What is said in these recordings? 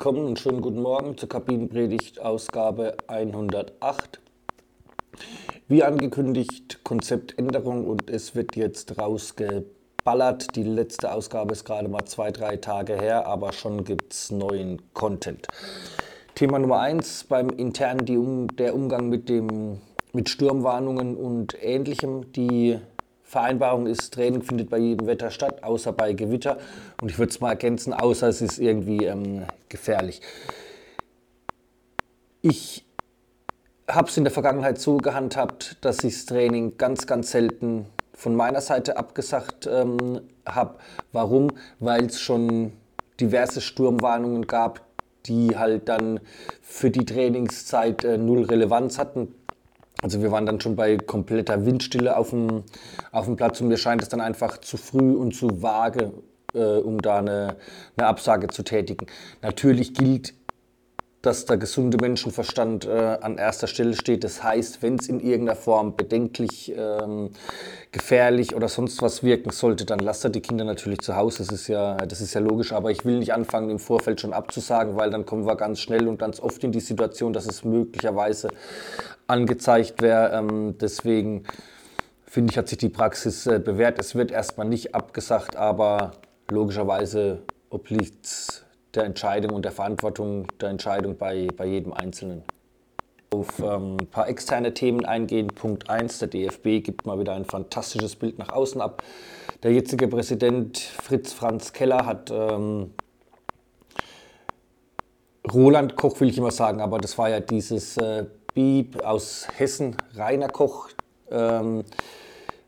Willkommen und schönen guten Morgen zur Kabinenpredigt Ausgabe 108. Wie angekündigt, Konzeptänderung und es wird jetzt rausgeballert. Die letzte Ausgabe ist gerade mal zwei, drei Tage her, aber schon gibt es neuen Content. Thema Nummer eins beim internen um, der Umgang mit, dem, mit Sturmwarnungen und ähnlichem. Die Vereinbarung ist, Training findet bei jedem Wetter statt, außer bei Gewitter. Und ich würde es mal ergänzen, außer es ist irgendwie ähm, gefährlich. Ich habe es in der Vergangenheit so gehandhabt, dass ich das Training ganz, ganz selten von meiner Seite abgesagt ähm, habe. Warum? Weil es schon diverse Sturmwarnungen gab, die halt dann für die Trainingszeit äh, null Relevanz hatten. Also wir waren dann schon bei kompletter Windstille auf dem, auf dem Platz und mir scheint es dann einfach zu früh und zu vage, äh, um da eine, eine Absage zu tätigen. Natürlich gilt dass der gesunde Menschenverstand äh, an erster Stelle steht. Das heißt, wenn es in irgendeiner Form bedenklich, ähm, gefährlich oder sonst was wirken sollte, dann lasst er die Kinder natürlich zu Hause. Das ist, ja, das ist ja logisch. Aber ich will nicht anfangen, im Vorfeld schon abzusagen, weil dann kommen wir ganz schnell und ganz oft in die Situation, dass es möglicherweise angezeigt wäre. Ähm, deswegen finde ich, hat sich die Praxis äh, bewährt. Es wird erstmal nicht abgesagt, aber logischerweise obliegt es der Entscheidung und der Verantwortung der Entscheidung bei, bei jedem Einzelnen. Auf ähm, ein paar externe Themen eingehen. Punkt 1, der DFB gibt mal wieder ein fantastisches Bild nach außen ab. Der jetzige Präsident Fritz Franz Keller hat ähm, Roland Koch, will ich immer sagen, aber das war ja dieses äh, Bieb aus Hessen, Rainer Koch, ähm,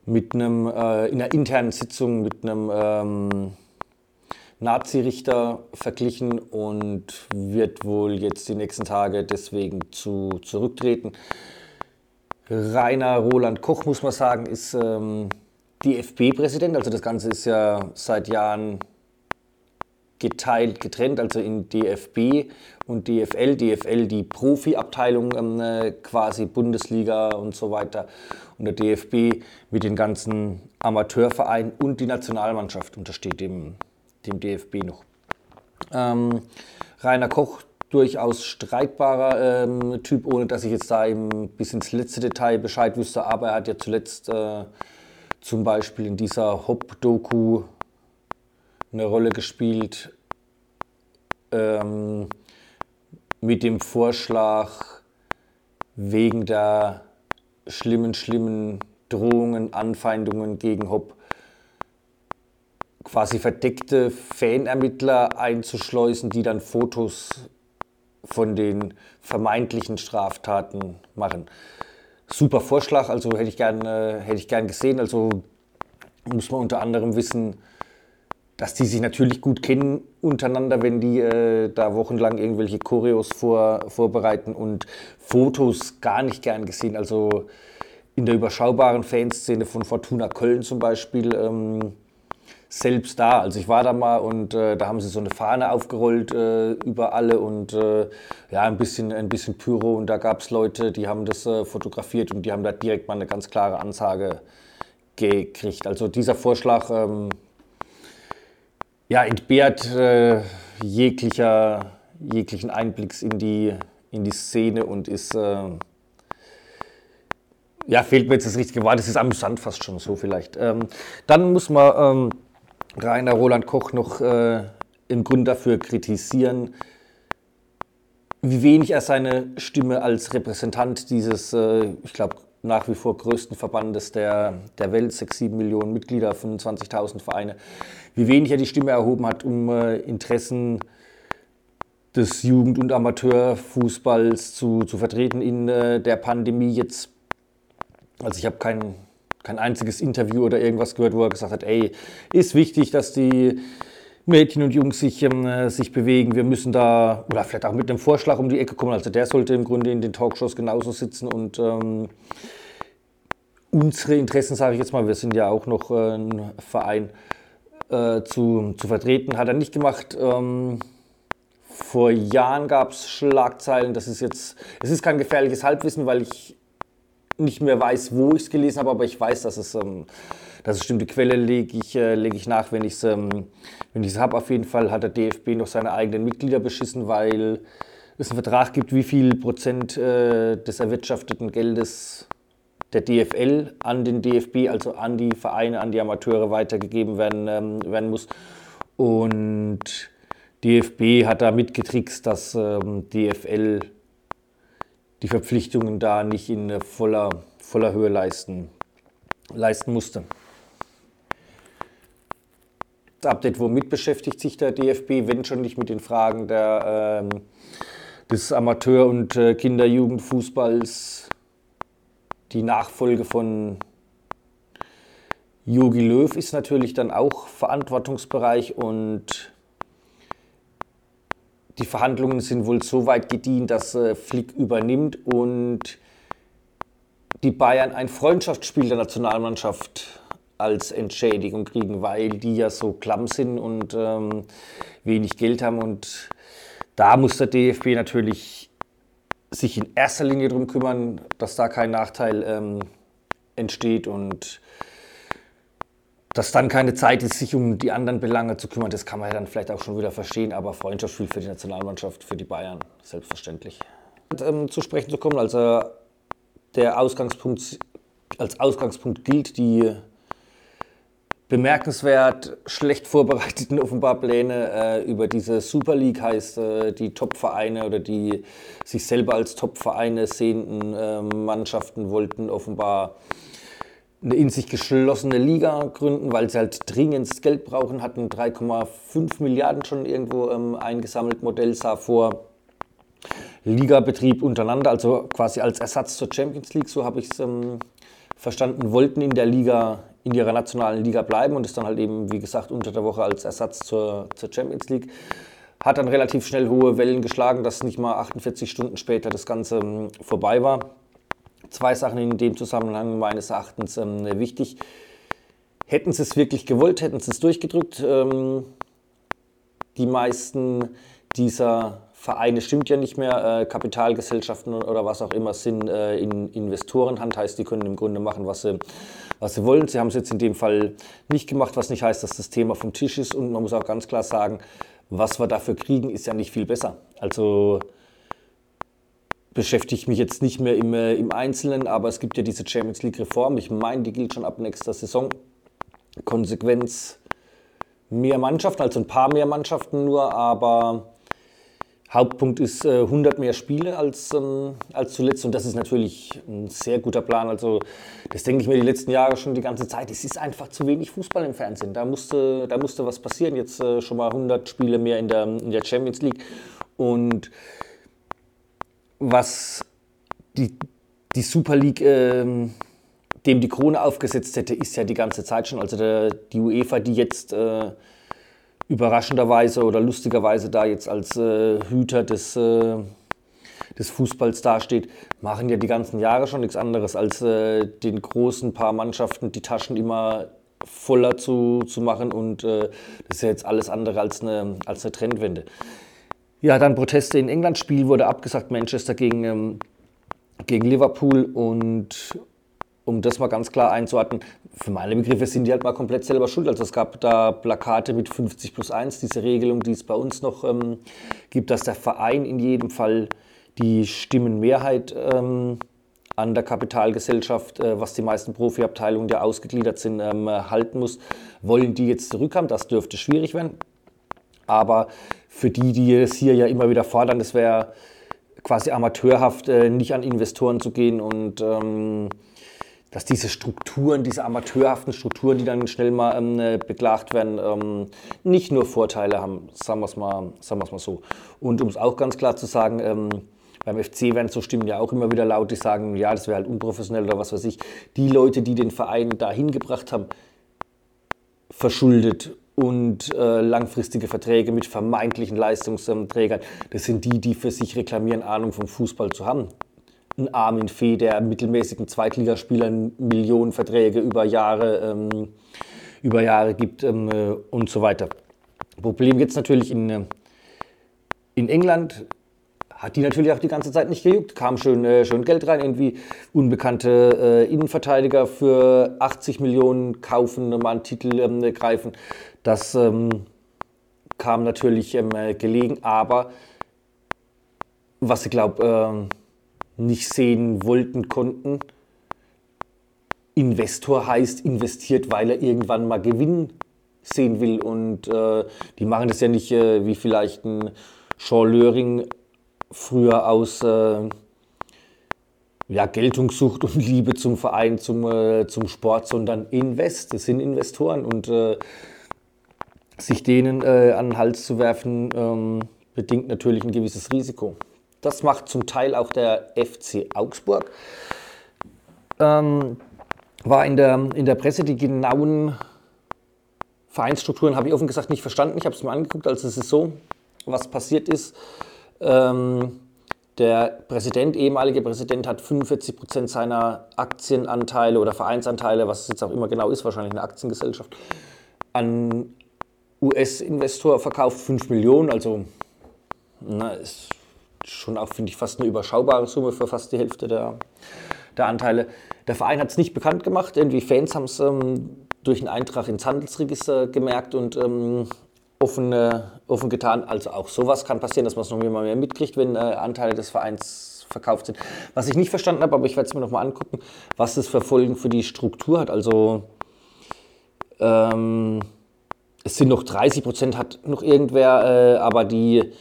mit einem, äh, in einer internen Sitzung mit einem ähm, Nazi-Richter verglichen und wird wohl jetzt die nächsten Tage deswegen zu, zurücktreten. Rainer Roland Koch, muss man sagen, ist ähm, DFB-Präsident. Also das Ganze ist ja seit Jahren geteilt, getrennt, also in DFB und DFL. DFL die Profi-Abteilung, ähm, äh, quasi Bundesliga und so weiter. Und der DFB mit den ganzen Amateurvereinen und die Nationalmannschaft untersteht dem dem DFB noch. Ähm, Rainer Koch, durchaus streitbarer ähm, Typ, ohne dass ich jetzt da eben bis ins letzte Detail Bescheid wüsste, aber er hat ja zuletzt äh, zum Beispiel in dieser Hop-Doku eine Rolle gespielt ähm, mit dem Vorschlag, wegen der schlimmen, schlimmen Drohungen, Anfeindungen gegen Hopp quasi verdeckte Fanermittler einzuschleusen, die dann Fotos von den vermeintlichen Straftaten machen. Super Vorschlag, also hätte ich gern, äh, hätte ich gern gesehen. Also muss man unter anderem wissen, dass die sich natürlich gut kennen untereinander, wenn die äh, da wochenlang irgendwelche Choreos vor, vorbereiten und Fotos gar nicht gern gesehen. Also in der überschaubaren Fanszene von Fortuna Köln zum Beispiel ähm, selbst da. Also ich war da mal und äh, da haben sie so eine Fahne aufgerollt äh, über alle und äh, ja, ein bisschen, ein bisschen Pyro und da gab es Leute, die haben das äh, fotografiert und die haben da direkt mal eine ganz klare Ansage gekriegt. Also dieser Vorschlag ähm, ja, entbehrt äh, jeglicher, jeglichen Einblicks in die, in die Szene und ist äh, ja, fehlt mir jetzt das richtige Wort, es ist amüsant fast schon so vielleicht. Ähm, dann muss man ähm, Rainer Roland Koch noch äh, im Grund dafür kritisieren, wie wenig er seine Stimme als Repräsentant dieses, äh, ich glaube, nach wie vor größten Verbandes der, der Welt, 6, 7 Millionen Mitglieder, 25.000 Vereine, wie wenig er die Stimme erhoben hat, um äh, Interessen des Jugend- und Amateurfußballs zu, zu vertreten in äh, der Pandemie jetzt. Also ich habe keinen kein einziges Interview oder irgendwas gehört, wo er gesagt hat, ey, ist wichtig, dass die Mädchen und Jungs sich, äh, sich bewegen. Wir müssen da, oder vielleicht auch mit einem Vorschlag um die Ecke kommen. Also der sollte im Grunde in den Talkshows genauso sitzen und ähm, unsere Interessen, sage ich jetzt mal, wir sind ja auch noch äh, ein Verein, äh, zu, zu vertreten, hat er nicht gemacht. Ähm, vor Jahren gab es Schlagzeilen, das ist jetzt, es ist kein gefährliches Halbwissen, weil ich nicht mehr weiß, wo ich es gelesen habe, aber ich weiß, dass es, ähm, Das stimmt, die Quelle lege ich, äh, leg ich nach, wenn ich es ähm, habe. Auf jeden Fall hat der DFB noch seine eigenen Mitglieder beschissen, weil es einen Vertrag gibt, wie viel Prozent äh, des erwirtschafteten Geldes der DFL an den DFB, also an die Vereine, an die Amateure weitergegeben werden, ähm, werden muss. Und DFB hat da mitgetrickst, dass ähm, DFL die Verpflichtungen da nicht in voller, voller Höhe leisten, leisten musste. Das Update, womit beschäftigt sich der DFB, wenn schon nicht mit den Fragen der, ähm, des Amateur- und äh, Kinder-Jugendfußballs die Nachfolge von Jogi Löw ist natürlich dann auch Verantwortungsbereich und die Verhandlungen sind wohl so weit gediehen, dass äh, Flick übernimmt und die Bayern ein Freundschaftsspiel der Nationalmannschaft als Entschädigung kriegen, weil die ja so klamm sind und ähm, wenig Geld haben. Und da muss der DFB natürlich sich in erster Linie darum kümmern, dass da kein Nachteil ähm, entsteht und dass dann keine Zeit ist, sich um die anderen Belange zu kümmern. Das kann man ja dann vielleicht auch schon wieder verstehen, aber Freundschaftsspiel für die Nationalmannschaft, für die Bayern, selbstverständlich. Ähm, zu sprechen zu kommen, also der Ausgangspunkt, als Ausgangspunkt gilt die bemerkenswert schlecht vorbereiteten offenbar Pläne äh, über diese Super League heißt, äh, die Top-Vereine oder die sich selber als Top-Vereine sehenden äh, Mannschaften wollten offenbar eine in sich geschlossene Liga gründen, weil sie halt dringend Geld brauchen, hatten 3,5 Milliarden schon irgendwo ähm, eingesammelt. Modell sah vor Ligabetrieb untereinander, also quasi als Ersatz zur Champions League, so habe ich es ähm, verstanden, wollten in der Liga in ihrer nationalen Liga bleiben und ist dann halt eben, wie gesagt, unter der Woche als Ersatz zur, zur Champions League. Hat dann relativ schnell hohe Wellen geschlagen, dass nicht mal 48 Stunden später das Ganze ähm, vorbei war. Zwei Sachen in dem Zusammenhang meines Erachtens ähm, wichtig. Hätten sie es wirklich gewollt, hätten sie es durchgedrückt. Ähm, die meisten dieser Vereine stimmt ja nicht mehr, äh, Kapitalgesellschaften oder was auch immer sind äh, in Investorenhand, heißt, die können im Grunde machen, was sie, was sie wollen. Sie haben es jetzt in dem Fall nicht gemacht, was nicht heißt, dass das Thema vom Tisch ist. Und man muss auch ganz klar sagen, was wir dafür kriegen, ist ja nicht viel besser. Also beschäftige ich mich jetzt nicht mehr im, äh, im Einzelnen, aber es gibt ja diese Champions League-Reform. Ich meine, die gilt schon ab nächster Saison. Konsequenz mehr Mannschaften, also ein paar mehr Mannschaften nur, aber Hauptpunkt ist äh, 100 mehr Spiele als, ähm, als zuletzt und das ist natürlich ein sehr guter Plan. Also das denke ich mir die letzten Jahre schon die ganze Zeit. Es ist einfach zu wenig Fußball im Fernsehen. Da musste, da musste was passieren. Jetzt äh, schon mal 100 Spiele mehr in der, in der Champions League und was die, die Super League äh, dem die Krone aufgesetzt hätte, ist ja die ganze Zeit schon. Also der, die UEFA, die jetzt äh, überraschenderweise oder lustigerweise da jetzt als äh, Hüter des, äh, des Fußballs dasteht, machen ja die ganzen Jahre schon nichts anderes, als äh, den großen paar Mannschaften die Taschen immer voller zu, zu machen und äh, das ist ja jetzt alles andere als eine, als eine Trendwende. Ja, dann Proteste in England, Spiel wurde abgesagt, Manchester gegen, ähm, gegen Liverpool und um das mal ganz klar einzuordnen, für meine Begriffe sind die halt mal komplett selber schuld. Also es gab da Plakate mit 50 plus 1, diese Regelung, die es bei uns noch ähm, gibt, dass der Verein in jedem Fall die Stimmenmehrheit ähm, an der Kapitalgesellschaft, äh, was die meisten Profiabteilungen, die ausgegliedert sind, ähm, halten muss. Wollen die jetzt zurückhaben? Das dürfte schwierig werden. Aber für die, die es hier ja immer wieder fordern, das wäre quasi amateurhaft, äh, nicht an Investoren zu gehen und ähm, dass diese Strukturen, diese amateurhaften Strukturen, die dann schnell mal ähm, äh, beklagt werden, ähm, nicht nur Vorteile haben, sagen wir es mal, sagen mal so. Und um es auch ganz klar zu sagen, ähm, beim FC werden so Stimmen ja auch immer wieder laut, die sagen, ja, das wäre halt unprofessionell oder was weiß ich. Die Leute, die den Verein dahin gebracht haben, verschuldet und äh, langfristige Verträge mit vermeintlichen Leistungsträgern, das sind die, die für sich reklamieren, Ahnung vom Fußball zu haben. Ein Armin Fee, der mittelmäßigen Zweitligaspielern Millionenverträge über Jahre, ähm, über Jahre gibt ähm, äh, und so weiter. Problem jetzt natürlich in, äh, in England hat die natürlich auch die ganze Zeit nicht gejuckt. Kam schön, äh, schön Geld rein, irgendwie unbekannte äh, Innenverteidiger für 80 Millionen kaufen, mal einen Titel ähm, greifen. Das ähm, kam natürlich ähm, gelegen, aber was ich glaube, äh, nicht sehen wollten, konnten, Investor heißt investiert, weil er irgendwann mal Gewinn sehen will. Und äh, die machen das ja nicht äh, wie vielleicht ein Sean Löring früher aus äh, ja, Geltungssucht und Liebe zum Verein, zum, äh, zum Sport, sondern Invest. Das sind Investoren und äh, sich denen äh, an den Hals zu werfen, ähm, bedingt natürlich ein gewisses Risiko. Das macht zum Teil auch der FC Augsburg. Ähm, war in der, in der Presse die genauen Vereinsstrukturen, habe ich offen gesagt nicht verstanden. Ich habe es mir angeguckt, also es ist so, was passiert ist. Ähm, der Präsident, ehemalige Präsident, hat 45 Prozent seiner Aktienanteile oder Vereinsanteile, was es jetzt auch immer genau ist, wahrscheinlich eine Aktiengesellschaft, an US-Investor verkauft, 5 Millionen, also na, ist schon auch, finde ich, fast eine überschaubare Summe für fast die Hälfte der, der Anteile. Der Verein hat es nicht bekannt gemacht, irgendwie Fans haben es ähm, durch einen Eintrag ins Handelsregister gemerkt und ähm, offen, äh, offen getan. Also auch sowas kann passieren, dass man es noch mal mehr mitkriegt, wenn äh, Anteile des Vereins verkauft sind. Was ich nicht verstanden habe, aber ich werde es mir noch mal angucken, was das für Folgen für die Struktur hat. Also ähm, es sind noch 30 Prozent, hat noch irgendwer, äh, aber die,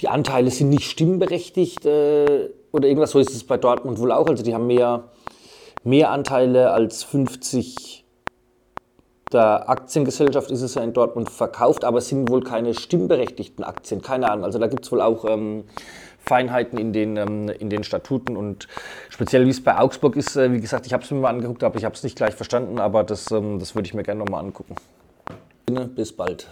die Anteile sind nicht stimmberechtigt äh, oder irgendwas. So ist es bei Dortmund wohl auch. Also die haben mehr, mehr Anteile als 50 der Aktiengesellschaft ist es ja in Dortmund verkauft, aber es sind wohl keine stimmberechtigten Aktien, keine Ahnung. Also da gibt es wohl auch ähm, Feinheiten in den, ähm, in den Statuten und speziell wie es bei Augsburg ist, äh, wie gesagt, ich habe es mir mal angeguckt, aber ich habe es nicht gleich verstanden, aber das, ähm, das würde ich mir gerne nochmal angucken. Bis bald.